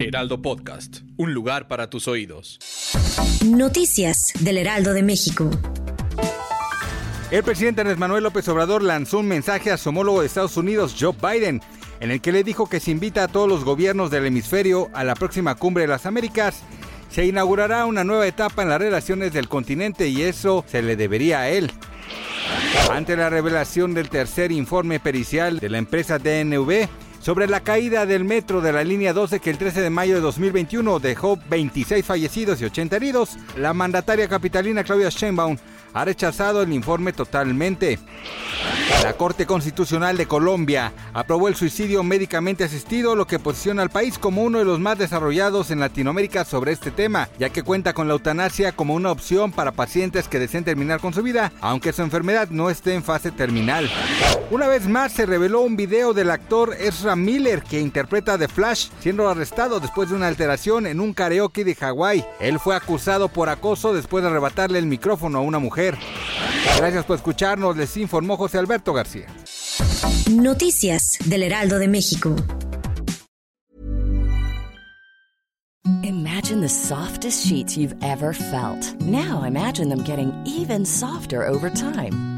Heraldo Podcast, un lugar para tus oídos. Noticias del Heraldo de México. El presidente Andrés Manuel López Obrador lanzó un mensaje a su homólogo de Estados Unidos, Joe Biden, en el que le dijo que se invita a todos los gobiernos del hemisferio a la próxima cumbre de las Américas. Se inaugurará una nueva etapa en las relaciones del continente y eso se le debería a él. Ante la revelación del tercer informe pericial de la empresa DNV, sobre la caída del metro de la línea 12 que el 13 de mayo de 2021 dejó 26 fallecidos y 80 heridos, la mandataria capitalina Claudia Sheinbaum ha rechazado el informe totalmente. La Corte Constitucional de Colombia aprobó el suicidio médicamente asistido, lo que posiciona al país como uno de los más desarrollados en Latinoamérica sobre este tema, ya que cuenta con la eutanasia como una opción para pacientes que deseen terminar con su vida, aunque su enfermedad no esté en fase terminal. Una vez más se reveló un video del actor Ezra Miller que interpreta The Flash, siendo arrestado después de una alteración en un karaoke de Hawái. Él fue acusado por acoso después de arrebatarle el micrófono a una mujer. Gracias por escucharnos, les informó José Alberto García. Noticias del Heraldo de México. Imagine the softest sheets you've ever felt. Now imagine them getting even softer over time.